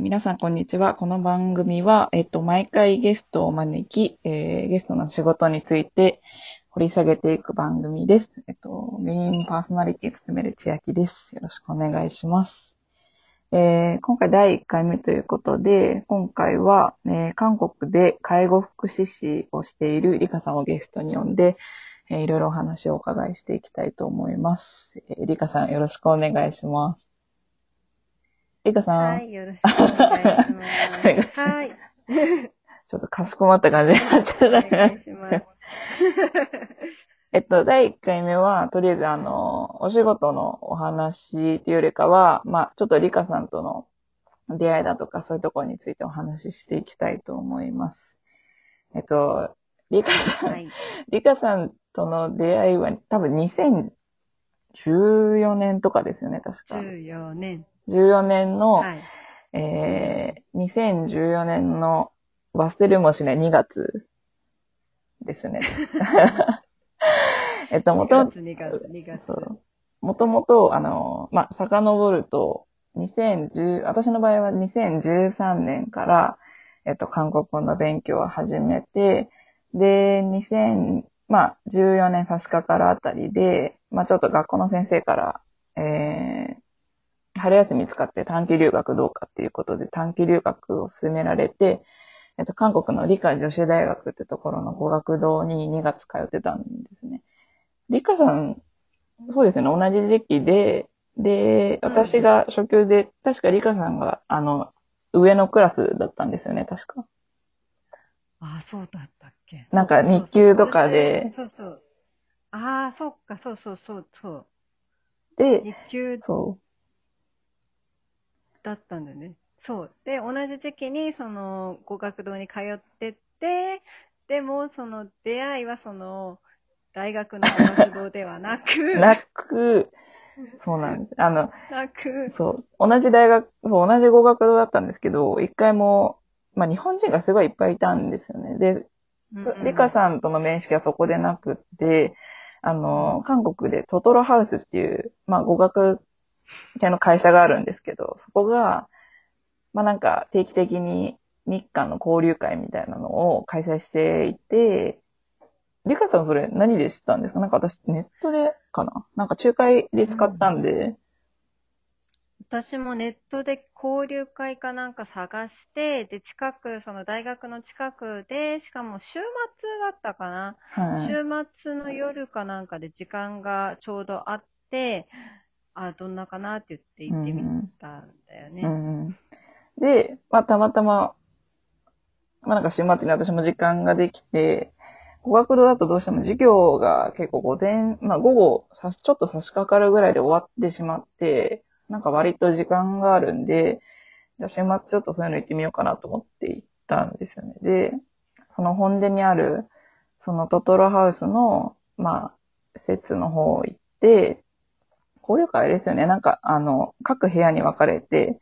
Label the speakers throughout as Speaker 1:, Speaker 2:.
Speaker 1: 皆さん、こんにちは。この番組は、えっ、と、毎回ゲストを招き、えーゲストの仕事について掘り下げていく番組です。えっ、と、メインパーソナリティを務める千秋です。よろしくお願いします。えー今回第1回目ということで、今回は、えー韓国で介護福祉士をしているリカさんをゲストに呼んで、えーいろいろお話をお伺いしていきたいと思います。えーリカさん、よろしくお願いします。リカさん、
Speaker 2: はい、よろしくお願いし
Speaker 1: お願いし
Speaker 2: ま。
Speaker 1: ますす
Speaker 2: はい、
Speaker 1: ちょっとかしこまった感じになっちゃ
Speaker 2: お
Speaker 1: った
Speaker 2: 願いします。
Speaker 1: えっと、第1回目は、とりあえず、あの、お仕事のお話というよりかは、まあ、ちょっとリカさんとの出会いだとか、そういうところについてお話ししていきたいと思います。えっと、リカさん、
Speaker 2: はい。
Speaker 1: リカさんとの出会いは多分2014年とかですよね、確か。
Speaker 2: 14年。
Speaker 1: 14年の、
Speaker 2: はい。
Speaker 1: えー、2014年の忘れるもしない2月ですね。えっと、もと
Speaker 2: 2月、2月、2月。
Speaker 1: そう。もともと、あの、まあ、遡ると、2010、私の場合は2013年から、えっと、韓国語の勉強を始めて、で、2000、まあ、14年差し掛かるあたりで、まあ、ちょっと学校の先生から、えー、春休み使って短期留学どうかっていうことで短期留学を進められて、えっと、韓国の理科女子大学ってところの語学堂に2月通ってたんですね。理科さん、そうですよね、同じ時期で、で、
Speaker 2: うん
Speaker 1: 私が初級で、確か理科さんが、あの、上のクラスだったんですよね、確か。
Speaker 2: あ、そうだったっけ。
Speaker 1: なんか日給とかで
Speaker 2: そうそう。ああ、そっか、そうそうそうそう。
Speaker 1: で、
Speaker 2: 日給
Speaker 1: そ
Speaker 2: だったんだよね。そう。で、同じ時期に、その、語学堂に通ってて、でも、その、出会いは、その、大学の語学堂ではなく、
Speaker 1: う、なく、そうなんです。あの、
Speaker 2: なく、
Speaker 1: そう、同じ大学、そう、同じ語学堂だったんですけど、一回も、まあ日本人がすごいいっぱいいたんですよね。で、リカさんとの面識はそこでなくって、あの、韓国でトトロハウスっていう、まあ語学系の会社があるんですけど、そこが、まあなんか定期的に日韓の交流会みたいなのを開催していて、リカさんそれ何で知ったんですか？なんか私ネットでかな？なんか仲介で使ったんで、
Speaker 2: 私もネットで交流会かなんか探して、で、近く、その大学の近くで、しかも週末だったかな？
Speaker 1: はい。
Speaker 2: 週末の夜かなんかで時間がちょうどあって、あ、どんなかなって言って行ってみたんだよね。
Speaker 1: うんうんで、まあ、たまたま、まあ、なんか週末に私も時間ができて、語学堂だとどうしても授業が結構午前、まあ午後さ、ちょっと差し掛かるぐらいで終わってしまって、なんか割と時間があるんで、じゃあ週末ちょっとそういうの行ってみようかなと思って行ったんですよね。で、その本殿にある、そのトトロハウスの、まあ、施設の方行って、交流会ですよね。なんか、あの、各部屋に分かれて、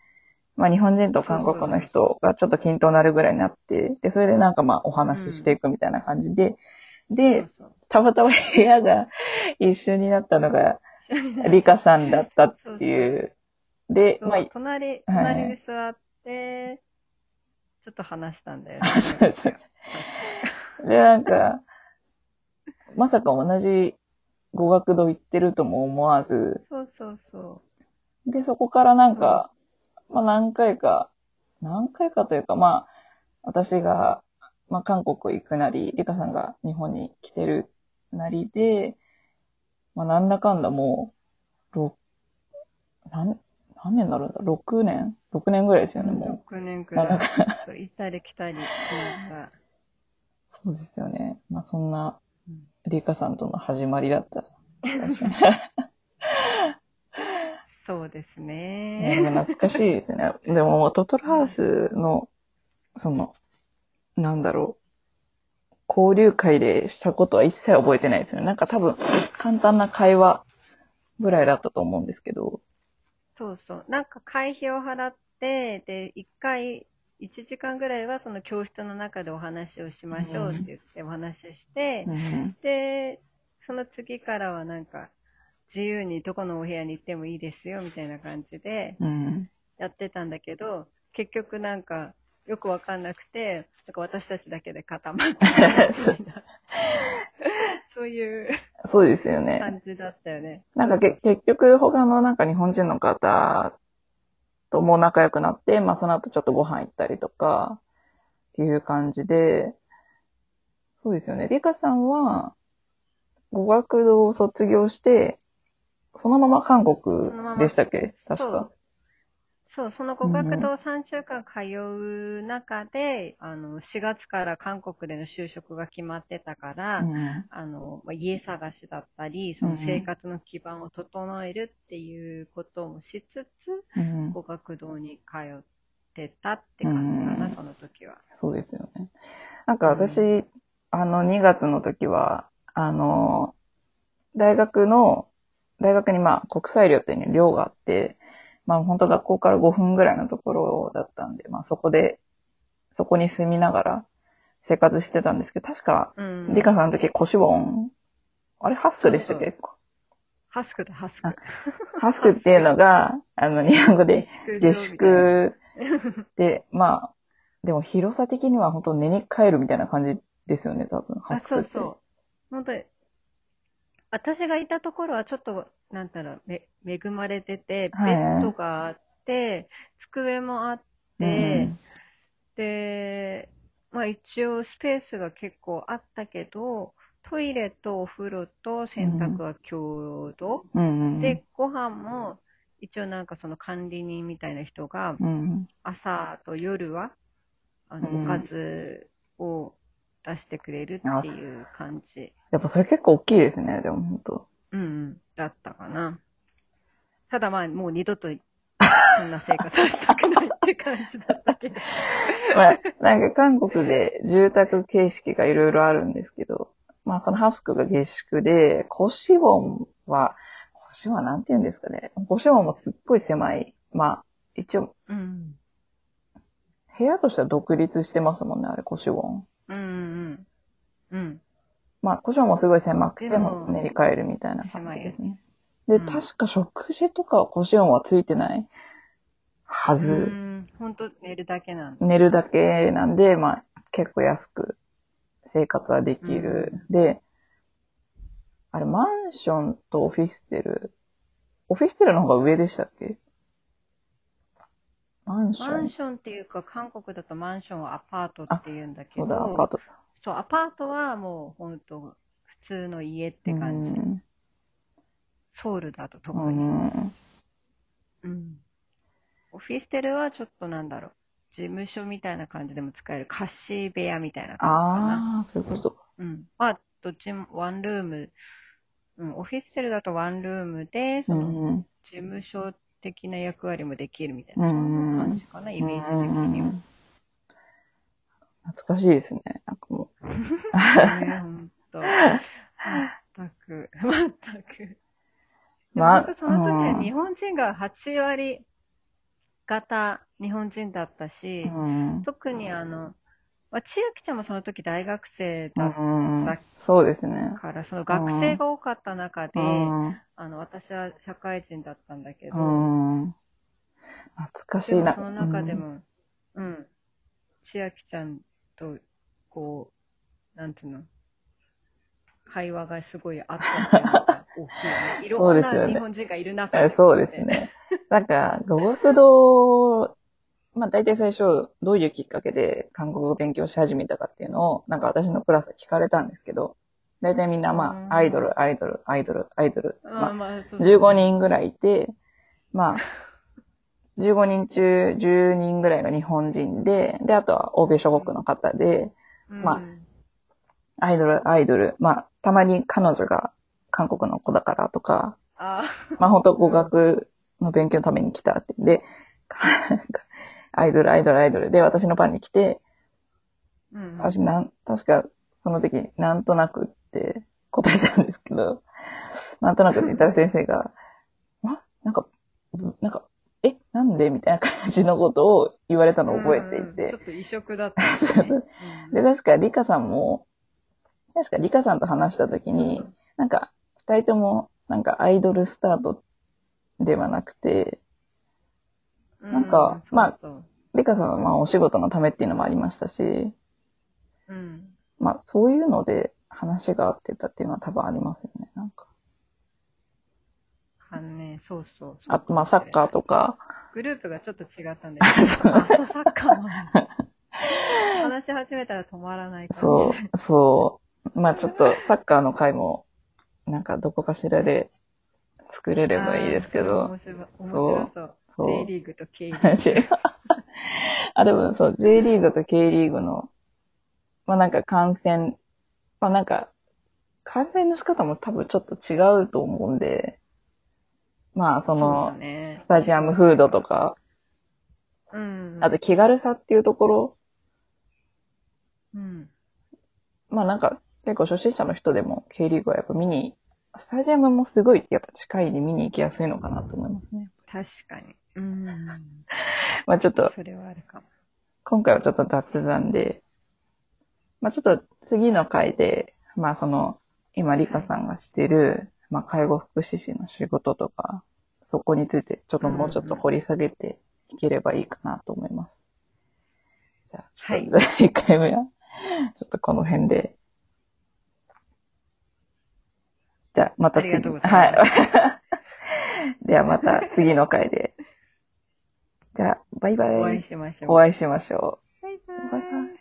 Speaker 1: まあ日本人と韓国の人がちょっと均等になるぐらいになって、で、それでなんかまあお話ししていくみたいな感じで、で、
Speaker 2: そうそう
Speaker 1: たまたま部屋が一緒になったのが、リカさんだったっていう。で、
Speaker 2: そう
Speaker 1: まあ、
Speaker 2: 隣、隣に座って、ちょっと話したんだよね。
Speaker 1: そうそうで、なんか、まさか同じ語学堂行ってるとも思わず、
Speaker 2: そうそうそ
Speaker 1: で、そこからなんか、まあ何回か、何回かというか、まあ、私が、まあ韓国行くなり、リカさんが日本に来てるなりで、まあなんだかんだもう、ろ何、何年になるんだ ?6 年 ?6 年ぐらいです
Speaker 2: う。
Speaker 1: よね、も
Speaker 2: 6年くらい。そう行ったり来たり。
Speaker 1: そうですよね。まあそんな
Speaker 2: うん、
Speaker 1: リカさんとの始まりだった。
Speaker 2: そうです
Speaker 1: ね、
Speaker 2: ね。
Speaker 1: でも懐かしいですね。でもトトロハウスの、その、なんだろう。交流会でしたことは一切覚えてないですよね。なんか多分、簡単な会話ぐらいだったと思うんですけど。
Speaker 2: そうそう。なんか会費を払って、で、一回、1時間ぐらいはその教室の中でお話をしましょうって言ってお話しして、
Speaker 1: うん
Speaker 2: で、その次からはなんか、自由にどこのお部屋に行ってもいいですよみたいな感じで
Speaker 1: うん。
Speaker 2: やってたんだけど、結局なんか、よくわかんなくて、なんか私たちだけで固まって。そういう
Speaker 1: そうですよね。
Speaker 2: 感じだったよね。
Speaker 1: なんかけ結局他のなんか日本人の方とも仲良くなって、まあその後ちょっとご飯行ったりとか、っていう感じで、そうですよね。リカさんは、語学堂を卒業して、そのまま韓国
Speaker 2: ま
Speaker 1: でしたっけ？確か
Speaker 2: そう。その語学堂3週間通う中で、あの、4月から韓国での就職が決まってたから、
Speaker 1: うん
Speaker 2: あの、まあ家探しだったり、その生活の基盤を整えるっていうこともしつつ、
Speaker 1: うん
Speaker 2: 語学堂に通ってたって感じかな、
Speaker 1: うん
Speaker 2: その時は。
Speaker 1: そうですよね。なんか私、あの、2月の時は、あの、大学の、大学にまあ、国際寮っていう寮があって、まあ本当学校から5分ぐらいのところだったんで、まあそこで、そこに住みながら生活してたんですけど、確か、
Speaker 2: うん。
Speaker 1: リカさんの時、コシボン、あれハスクでしたっけ？
Speaker 2: ハスクだ、ハスク。
Speaker 1: ハスクっていうのが、あの、日本語で自粛で、まあ、でも広さ的には本当寝に帰るみたいな感じですよね、多分、ハ
Speaker 2: あ、
Speaker 1: スクって。
Speaker 2: そうそう。本当に。私がいたところはちょっと、なんだろう、め恵まれてて、
Speaker 1: はい
Speaker 2: ベッドがあって、机もあって、で、まあ一応スペースが結構あったけど、トイレとお風呂と洗濯は共同。
Speaker 1: うんうん、
Speaker 2: で、ご飯も一応なんかその管理人みたいな人が、
Speaker 1: うん、
Speaker 2: 朝と夜は、あの、
Speaker 1: うん
Speaker 2: おかずを出してくれるっていう感じ。
Speaker 1: やっぱそれ結構大きいですね、でも本当。
Speaker 2: うんうん、だったかな。ただまあ、もう二度と、そんな生活はしたくないって感じだったけど。
Speaker 1: まあ、なんか韓国で住宅形式がいろいろあるんですけど、まあそのハスクが下宿で、コシウォンは、コシウォンはなんて言うんですかね。コシウォンもすっごい狭い。まあ、一応、
Speaker 2: うん。
Speaker 1: 部屋としては独立してますもんね、あれ、コシウォン。
Speaker 2: うんうん。うん。
Speaker 1: まあ、コシウォンもすごい狭くて
Speaker 2: でも
Speaker 1: も練り替えるみたいな感じですね。で、
Speaker 2: うん
Speaker 1: 確か食事とかはコシウォンはついてないはず。
Speaker 2: うん。ほんと寝るだけなんだ。
Speaker 1: 寝るだけなんで、まあ、結構安く生活はできる。で、あれ、マンションとオフィステル、オフィステルの方が上でしたっけ？マンション
Speaker 2: マンションっていうか、韓国だとマンションはアパートって言うんだけど、
Speaker 1: そうだ、アパート。
Speaker 2: そう、アパートはもうほんと普通の家って感じ。
Speaker 1: うん
Speaker 2: ソウルだと特
Speaker 1: う
Speaker 2: に。
Speaker 1: ん。
Speaker 2: うん。オフィステルはちょっとなんだろう。事務所みたいな感じでも使える貸し部屋みたいな感じかな。
Speaker 1: ああ、そういうこと。
Speaker 2: うん。まあ、どっちもワンルーム。うん、オフィステルだとワンルームで、その、
Speaker 1: うん
Speaker 2: 事務所的な役割もできるみたいな、
Speaker 1: うん
Speaker 2: そんな感じかな、イメージ的には。
Speaker 1: 懐かしいですね。なんかもう。
Speaker 2: ね、ほんと。まったく、まったく。
Speaker 1: まあ
Speaker 2: その時
Speaker 1: うん
Speaker 2: は日本人が8割方日本人だったし、
Speaker 1: うん
Speaker 2: 特にあの、まあ、千秋ちゃんもその時大学生だっ
Speaker 1: うん
Speaker 2: だ
Speaker 1: そうですね。
Speaker 2: たから、その学生が多かった中で、
Speaker 1: うん
Speaker 2: あの、私は社会人だったんだけど、
Speaker 1: うん懐かしいな。
Speaker 2: その中でも、うん、千秋ちゃんと、こう、なんていうの、会話がすごいあったのが大きいよね。い
Speaker 1: そ
Speaker 2: ろ
Speaker 1: うんですよね
Speaker 2: な日本人がいる中
Speaker 1: えそうです。ね。なんか、語学堂、まあ大体最初、どういうきっかけで韓国語を勉強し始めたかっていうのを、なんか私のクラスで聞かれたんですけど、大体みんなま
Speaker 2: うん
Speaker 1: あ、アイドル、アイドル、アイドル、アイドル、
Speaker 2: あ
Speaker 1: まあ、
Speaker 2: まあ、そう
Speaker 1: 15人ぐらいいて、まあ、15人中10人ぐらいが日本人で、で、あとは欧米諸国の方で、まあ
Speaker 2: うん
Speaker 1: アイドル、アイドル、まあ、たまに彼女が韓国の子だからとか、
Speaker 2: あ
Speaker 1: まあ本当語学の勉強のために来たって。で、アイドル、アイドル、アイドル。で私の番に来て、
Speaker 2: うん。
Speaker 1: 私なん、確かその時なんとなくって答えたんですけど、なんとなくって言ったら先生が、あ？なんか、なんか、え、なんで？みたいな感じのことを言われたのを覚えていて。
Speaker 2: うん。ちょっ。と異色だったね、
Speaker 1: で、確かリカさんも、確かリカさんと話した時に、なんか、二人とも、なんかアイドルスタートではなくて、
Speaker 2: うん
Speaker 1: なんかまあ、
Speaker 2: そうそう
Speaker 1: リカさんはまあお仕事のためっていうのもありましたし、
Speaker 2: うん。
Speaker 1: まあそういうので話が合ってたっていうのは多分ありますよね、なんか。
Speaker 2: かね、そうそう
Speaker 1: あとまあサッカーとか、
Speaker 2: グループがちょっと違ったんで、あ、そう、サッカーも。話し始めたら止まらない。
Speaker 1: そう、そう。まあちょっとサッカーの会も、なんかどこかしらで作れればいいですけど、
Speaker 2: 面白い面白そう。
Speaker 1: そう
Speaker 2: J リーグと K リーグ。
Speaker 1: あ、でもそう、J リーグと K リーグの、まあなんか観戦、まあなんか、観戦の仕方も多分ちょっと違うと思うんで、まあそのスタジアムフードとか、
Speaker 2: うん。
Speaker 1: あと気軽さっていうところ、
Speaker 2: うん。
Speaker 1: まあなんか結構初心者の人でも K リーグはやっぱ見に、スタジアムもすごいやっぱ近いに見に行きやすいのかなと思いますね。
Speaker 2: 確かに。うん。
Speaker 1: まあちょっと
Speaker 2: それはあるかも。
Speaker 1: 今回はちょっと雑談で、まあちょっと次の回で、まあその、今リカさんがしてる、まあ介護福祉士の仕事とか、そこについてちょっともうちょっと掘り下げていければいいかなと思います。じゃあ、ちょっと 第1回目は、ちょっとこの辺で。じゃあ、また次。
Speaker 2: ありがとうございます
Speaker 1: はい。ではまた次の回で。じゃあ、バイバイ。
Speaker 2: お会いしましょう。
Speaker 1: お会いしましょう。
Speaker 2: バイバイ
Speaker 1: バイバイ。